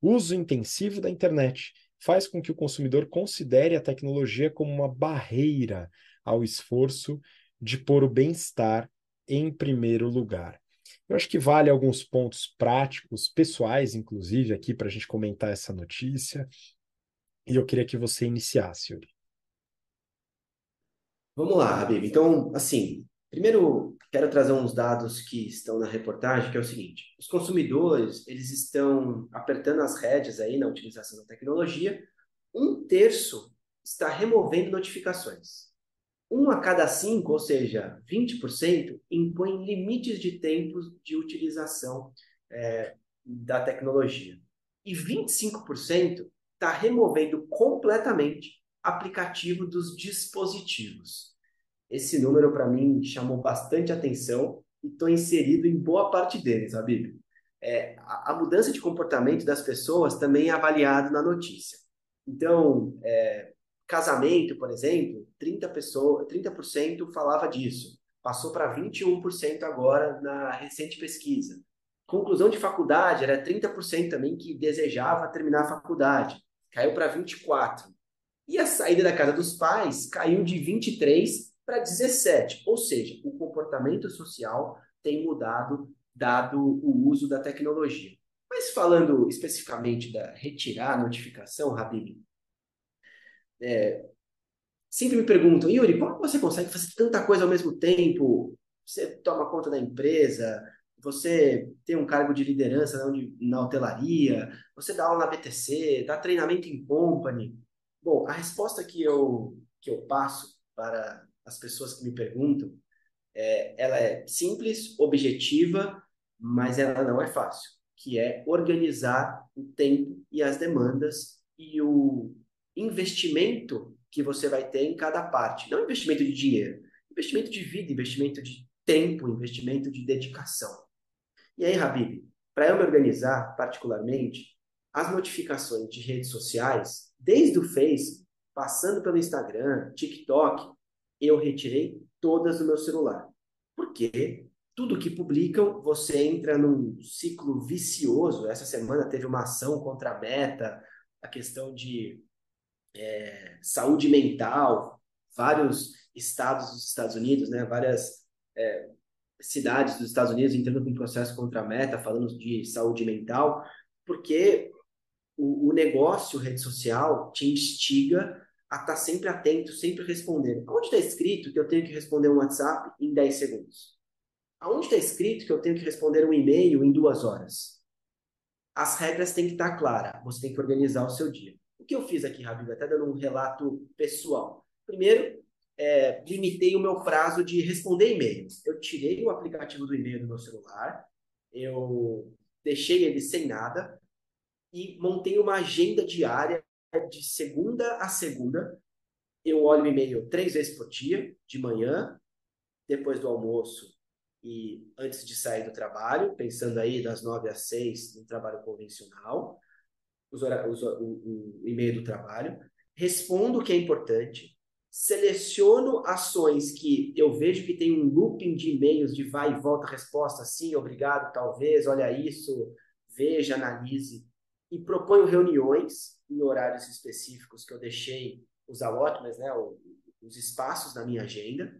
Uso intensivo da internet faz com que o consumidor considere a tecnologia como uma barreira ao esforço de pôr o bem-estar em primeiro lugar. Eu acho que vale alguns pontos práticos, pessoais, inclusive, aqui para a gente comentar essa notícia. E eu queria que você iniciasse, Yuri. Vamos lá, Habib. Então, assim, Primeiro, quero trazer uns dados que estão na reportagem, que é o seguinte: os consumidores eles estão apertando as rédeas aí na utilização da tecnologia. Um terço está removendo notificações. Um a cada cinco, ou seja, 20%, impõe limites de tempos de utilização é, da tecnologia. E 25% está removendo completamente aplicativo dos dispositivos. Esse número, para mim, chamou bastante atenção e estou inserido em boa parte deles, sabe? É, a, a, mudança de comportamento das pessoas também é avaliado na notícia. Então, é, casamento, por exemplo, 30%, pessoa, 30 falava disso. Passou para 21% agora na recente pesquisa. Conclusão de faculdade, era 30% também que desejava terminar a faculdade. Caiu para 24%. E a saída da casa dos pais caiu de 23% para 17. Ou seja, o comportamento social tem mudado dado o uso da tecnologia. Mas falando especificamente da retirar a notificação, Habib, é, sempre me perguntam, Yuri, como você consegue fazer tanta coisa ao mesmo tempo? Você toma conta da empresa, você tem um cargo de liderança na, hotelaria, você dá aula na BTC, dá treinamento em company. Bom, a resposta que eu, que eu passo para as pessoas que me perguntam, é, ela é simples, objetiva, mas ela não é fácil, que é organizar o tempo e as demandas e o investimento que você vai ter em cada parte. Não investimento de dinheiro, investimento de vida, investimento de tempo, investimento de dedicação. E aí, Habib, para eu me organizar particularmente, as notificações de redes sociais, desde o Face, passando pelo Instagram, TikTok, eu retirei todas do meu celular. Porque tudo que publicam, você entra num ciclo vicioso. Essa semana teve uma ação contra a Meta, a questão de é, saúde mental, vários estados dos Estados Unidos, né, várias é, cidades dos Estados Unidos entrando com um processo contra a Meta, falando de saúde mental, porque o, o negócio rede social te instiga a estar tá sempre atento, sempre respondendo. Onde está escrito que eu tenho que responder um WhatsApp em 10 segundos? Aonde está escrito que eu tenho que responder um e-mail em duas horas? As regras têm que estar tá claras. Você tem que organizar o seu dia. O que eu fiz aqui, Rabib, até dando um relato pessoal. Primeiro, é, limitei o meu prazo de responder e-mails. Eu tirei o aplicativo do e-mail do meu celular, eu deixei ele sem nada e montei uma agenda diária de segunda a segunda. Eu olho o e-mail três vezes por dia, de manhã, depois do almoço e antes de sair do trabalho, pensando aí das nove às seis no trabalho convencional, os os, o, o e-mail do trabalho. Respondo o que é importante, seleciono ações que eu vejo que tem um looping de e-mails de vai e volta, resposta, sim, obrigado, talvez, olha isso, veja, analise, e proponho reuniões em horários específicos que eu deixei os allotments, né, os espaços na minha agenda.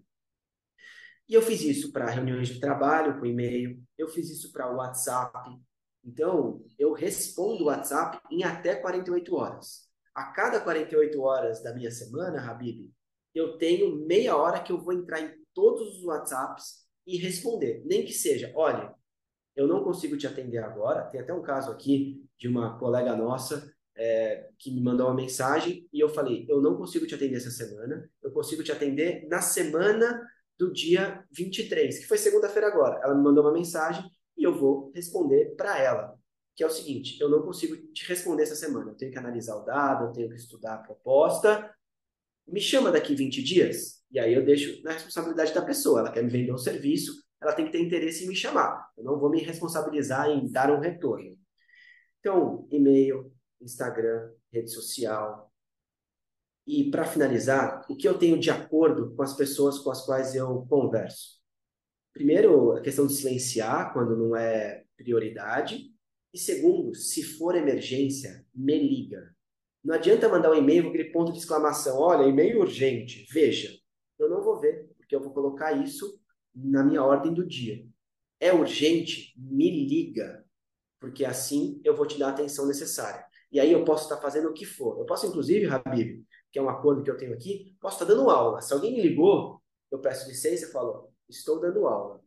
E eu fiz isso para reuniões de trabalho com e-mail, eu fiz isso para WhatsApp. Então, eu respondo o WhatsApp em até 48 horas. A cada 48 horas da minha semana, Habib, eu tenho meia hora que eu vou entrar em todos os WhatsApps e responder. Nem que seja, olha, eu não consigo te atender agora. Tem até um caso aqui de uma colega nossa é, que me mandou uma mensagem e eu falei: eu não consigo te atender essa semana, eu consigo te atender na semana do dia 23, que foi segunda-feira agora. Ela me mandou uma mensagem e eu vou responder para ela, que é o seguinte: eu não consigo te responder essa semana, eu tenho que analisar o dado, eu tenho que estudar a proposta, me chama daqui 20 dias, e aí eu deixo na responsabilidade da pessoa. Ela quer me vender um serviço, ela tem que ter interesse em me chamar. Eu não vou me responsabilizar em dar um retorno. Então, e-mail, Instagram, rede social. E para finalizar, o que eu tenho de acordo com as pessoas com as quais eu converso? Primeiro, a questão de silenciar quando não é prioridade. E segundo, se for emergência, me liga. Não adianta mandar um e-mail com aquele ponto de exclamação: olha, e-mail urgente, veja. Eu não vou ver, porque eu vou colocar isso na minha ordem do dia. É urgente? Me liga, porque assim eu vou te dar a atenção necessária. E aí eu posso estar fazendo o que for. Eu posso, inclusive, Habib, que é um acordo que eu tenho aqui, posso estar dando aula. Se alguém me ligou, eu peço licença e falo: estou dando aula.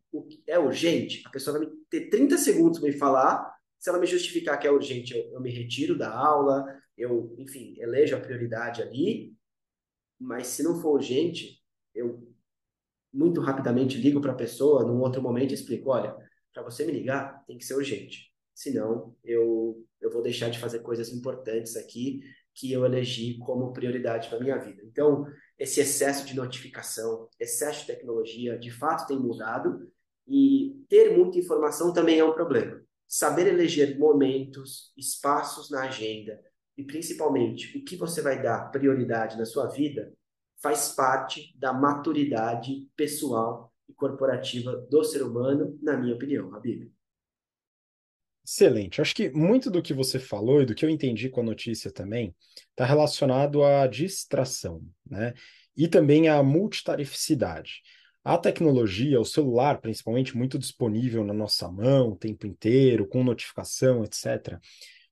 é urgente? A pessoa vai ter 30 segundos para me falar. Se ela me justificar que é urgente, eu, eu me retiro da aula, eu, enfim, elejo a prioridade ali, mas se não for urgente, eu muito rapidamente ligo para a pessoa num outro momento e explico, olha, para você me ligar, tem que ser urgente. Senão, eu, eu vou deixar de fazer coisas importantes aqui que eu elegi como prioridade para minha vida. Então, esse excesso de notificação, excesso de tecnologia, de fato tem mudado e ter muita informação também é um problema. Saber eleger momentos, espaços na agenda, e principalmente o que você vai dar prioridade na sua vida faz parte da maturidade pessoal e corporativa do ser humano, na minha opinião, Habib. Excelente. Acho que muito do que você falou e do que eu entendi com a notícia também está relacionado à distração, né? E também à multitarificidade. A tecnologia, o celular, principalmente, muito disponível na nossa mão o tempo inteiro, com notificação, etc.,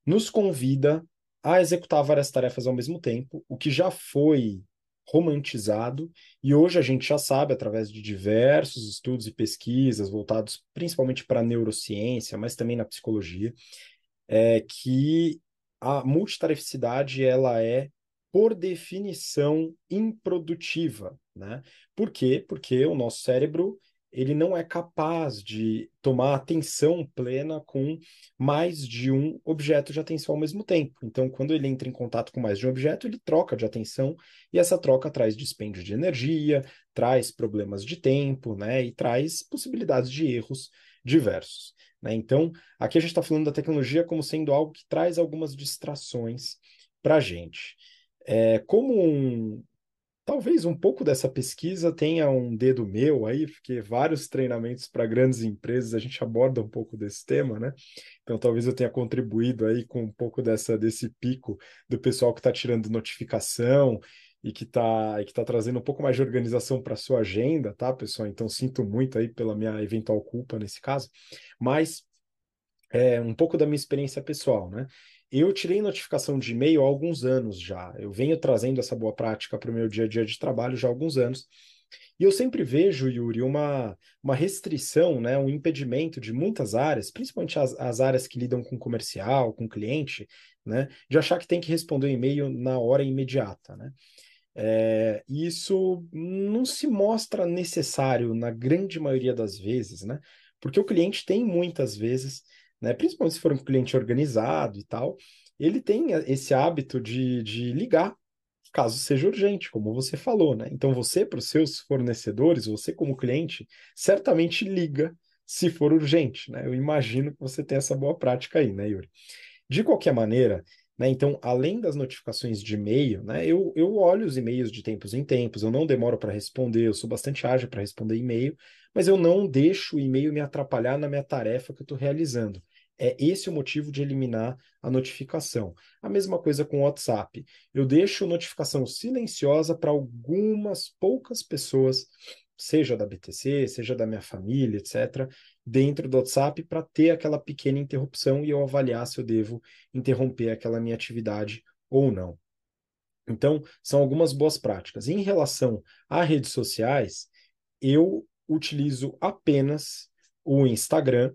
nos convida a executar várias tarefas ao mesmo tempo, o que já foi romantizado e hoje a gente já sabe, através de diversos estudos e pesquisas voltados principalmente para a neurociência, mas também na psicologia, é que a multitarificidade ela é por definição improdutiva, né? Por quê? Porque o nosso cérebro ele não é capaz de tomar atenção plena com mais de um objeto de atenção ao mesmo tempo. Então, quando ele entra em contato com mais de um objeto, ele troca de atenção e essa troca traz dispêndio de energia, traz problemas de tempo, né, e traz possibilidades de erros diversos. Né? Então, aqui a gente está falando da tecnologia como sendo algo que traz algumas distrações para a gente. É, como um, Talvez um pouco dessa pesquisa tenha um dedo meu aí, porque vários treinamentos para grandes empresas a gente aborda um pouco desse tema, né? Então talvez eu tenha contribuído aí com um pouco dessa desse pico do pessoal que está tirando notificação e que está que tá trazendo um pouco mais de organização para sua agenda, tá, pessoal? Então sinto muito aí pela minha eventual culpa nesse caso, mas é um pouco da minha experiência pessoal, né? Eu tirei notificação de e-mail há alguns anos já. Eu venho trazendo essa boa prática para o meu dia a dia de trabalho já há alguns anos. E eu sempre vejo, Yuri, uma, uma restrição, né, um impedimento de muitas áreas, principalmente as, as áreas que lidam com comercial, com cliente, né, de achar que tem que responder o e-mail na hora imediata. Né? É, isso não se mostra necessário na grande maioria das vezes, né? Porque o cliente tem muitas vezes né? Principalmente se for um cliente organizado e tal, ele tem esse hábito de, de ligar caso seja urgente, como você falou, né? Então você, para os seus fornecedores, você como cliente, certamente liga se for urgente, né? Eu imagino que você tem essa boa prática aí, né, Yuri? De qualquer maneira, né, então, além das notificações de e-mail, né, eu, eu olho os e-mails de tempos em tempos, eu não demoro para responder, eu sou bastante ágil para responder e-mail, mas eu não deixo o e-mail me atrapalhar na minha tarefa que eu estou realizando. É esse o motivo de eliminar a notificação. A mesma coisa com o WhatsApp. Eu deixo notificação silenciosa para algumas poucas pessoas, seja da BTC, seja da minha família, etc., dentro do WhatsApp para ter aquela pequena interrupção e eu avaliar se eu devo interromper aquela minha atividade ou não. Então, são algumas boas práticas. Em relação a redes sociais, eu utilizo apenas o Instagram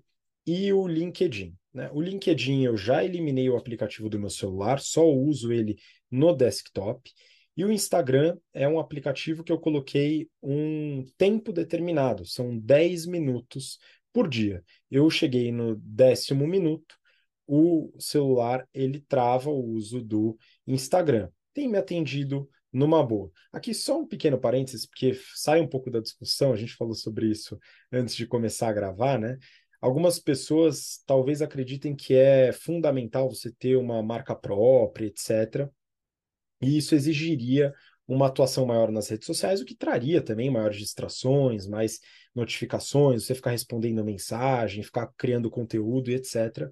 e o LinkedIn. Né? O LinkedIn eu já eliminei o aplicativo do meu celular, só uso ele no desktop. E o Instagram é um aplicativo que eu coloquei um tempo determinado, são 10 minutos por dia. Eu cheguei no décimo minuto, o celular ele trava o uso do Instagram. Tem me atendido numa boa. Aqui só um pequeno parênteses, porque sai um pouco da discussão, a gente falou sobre isso antes de começar a gravar, né? Algumas pessoas talvez acreditem que é fundamental você ter uma marca própria, etc. E isso exigiria uma atuação maior nas redes sociais, o que traria também maiores distrações, mais notificações, você ficar respondendo mensagem, ficar criando conteúdo etc.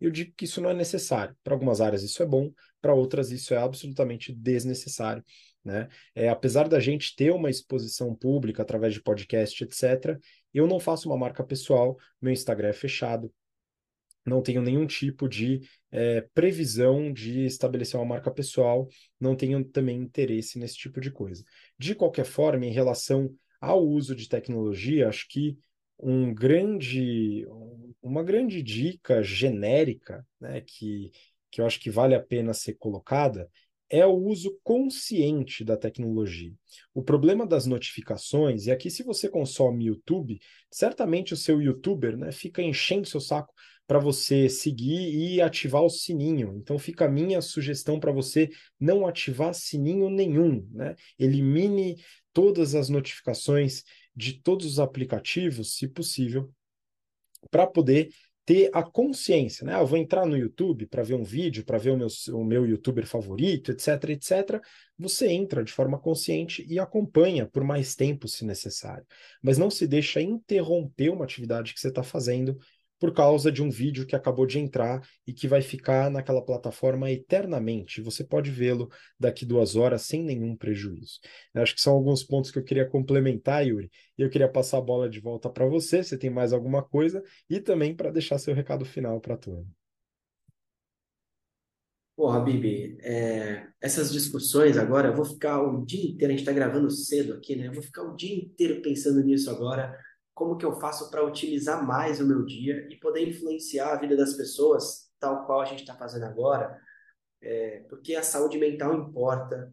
Eu digo que isso não é necessário. Para algumas áreas isso é bom, para outras isso é absolutamente desnecessário. Né? É, apesar da gente ter uma exposição pública através de podcast, etc., eu não faço uma marca pessoal, meu Instagram é fechado, não tenho nenhum tipo de é, previsão de estabelecer uma marca pessoal, não tenho também interesse nesse tipo de coisa. De qualquer forma, em relação ao uso de tecnologia, acho que um grande, uma grande dica genérica, né, que, que eu acho que vale a pena ser colocada, é o uso consciente da tecnologia. O problema das notificações, e aqui se você consome YouTube, certamente o seu youtuber né, fica enchendo seu saco para você seguir e ativar o sininho. Então fica a minha sugestão para você não ativar sininho nenhum. Né? Elimine todas as notificações de todos os aplicativos, se possível, para poder ter a consciência, né? Ah, eu vou entrar no YouTube para ver um vídeo, para ver o meu, o meu youtuber favorito, etc, etc. Você entra de forma consciente e acompanha por mais tempo, se necessário. Mas não se deixa interromper uma atividade que você está fazendo por causa de um vídeo que acabou de entrar e que vai ficar naquela plataforma eternamente. Você pode vê-lo daqui duas horas sem nenhum prejuízo. Eu acho que são alguns pontos que eu queria complementar, Yuri, e eu queria passar a bola de volta para você. Você tem mais alguma coisa e também para deixar seu recado final para a turma. Porra, Bibi, é, essas discussões agora, eu vou ficar o dia inteiro, a gente está gravando cedo aqui, né? Eu vou ficar o dia inteiro pensando nisso agora como que eu faço para otimizar mais o meu dia e poder influenciar a vida das pessoas, tal qual a gente está fazendo agora, é, porque a saúde mental importa,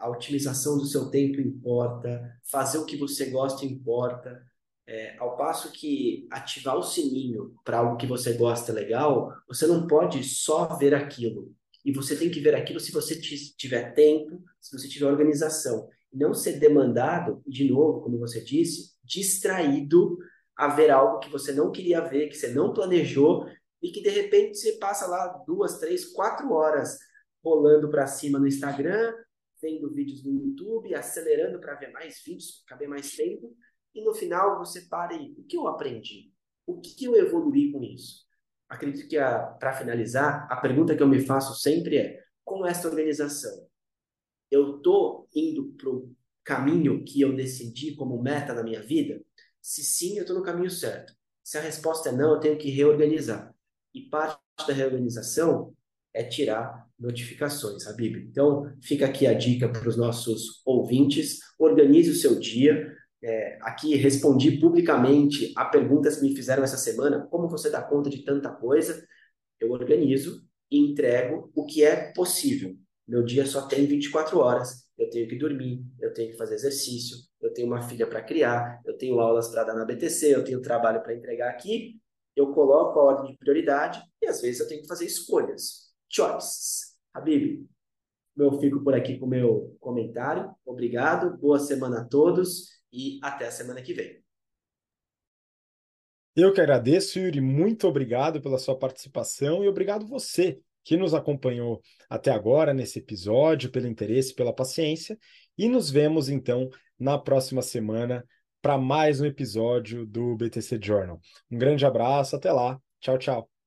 a otimização do seu tempo importa, fazer o que você gosta importa. É, ao passo que ativar o sininho para algo que você gosta legal, você não pode só ver aquilo. E você tem que ver aquilo se você tiver tempo, se você tiver organização. Não ser demandado, de novo, como você disse, distraído a ver algo que você não queria ver, que você não planejou e que de repente você passa lá duas, três, quatro horas rolando para cima no Instagram, vendo vídeos no YouTube, acelerando para ver mais vídeos, caber mais tempo, e no final você para e o que eu aprendi? O que eu evoluí com isso? Acredito que para finalizar, a pergunta que eu me faço sempre é: com essa organização, eu estou indo para caminho que eu decidi como meta na minha vida? Se sim, eu estou no caminho certo. Se a resposta é não, eu tenho que reorganizar. E parte da reorganização é tirar notificações, Habib. Então, fica aqui a dica para os nossos ouvintes: organize o seu dia. É, aqui respondi publicamente a perguntas que me fizeram essa semana: como você dá conta de tanta coisa? Eu organizo e entrego o que é possível. Meu dia só tem 24 horas eu tenho que dormir, eu tenho que fazer exercício, eu tenho uma filha para criar, eu tenho aulas para dar na BTC, eu tenho trabalho para entregar aqui. eu coloco a ordem de prioridade e às vezes eu tenho que fazer escolhas. Choices. Habib, eu fico por aqui com o meu comentário. Obrigado, boa semana a todos e até a semana que vem. Eu que agradeço, Yuri, muito obrigado pela sua participação e obrigado você que nos acompanhou até agora nesse episódio, pelo interesse, pela paciência, e nos vemos então na próxima semana para mais um episódio do BTC Journal. Um grande abraço, até lá. Tchau, tchau.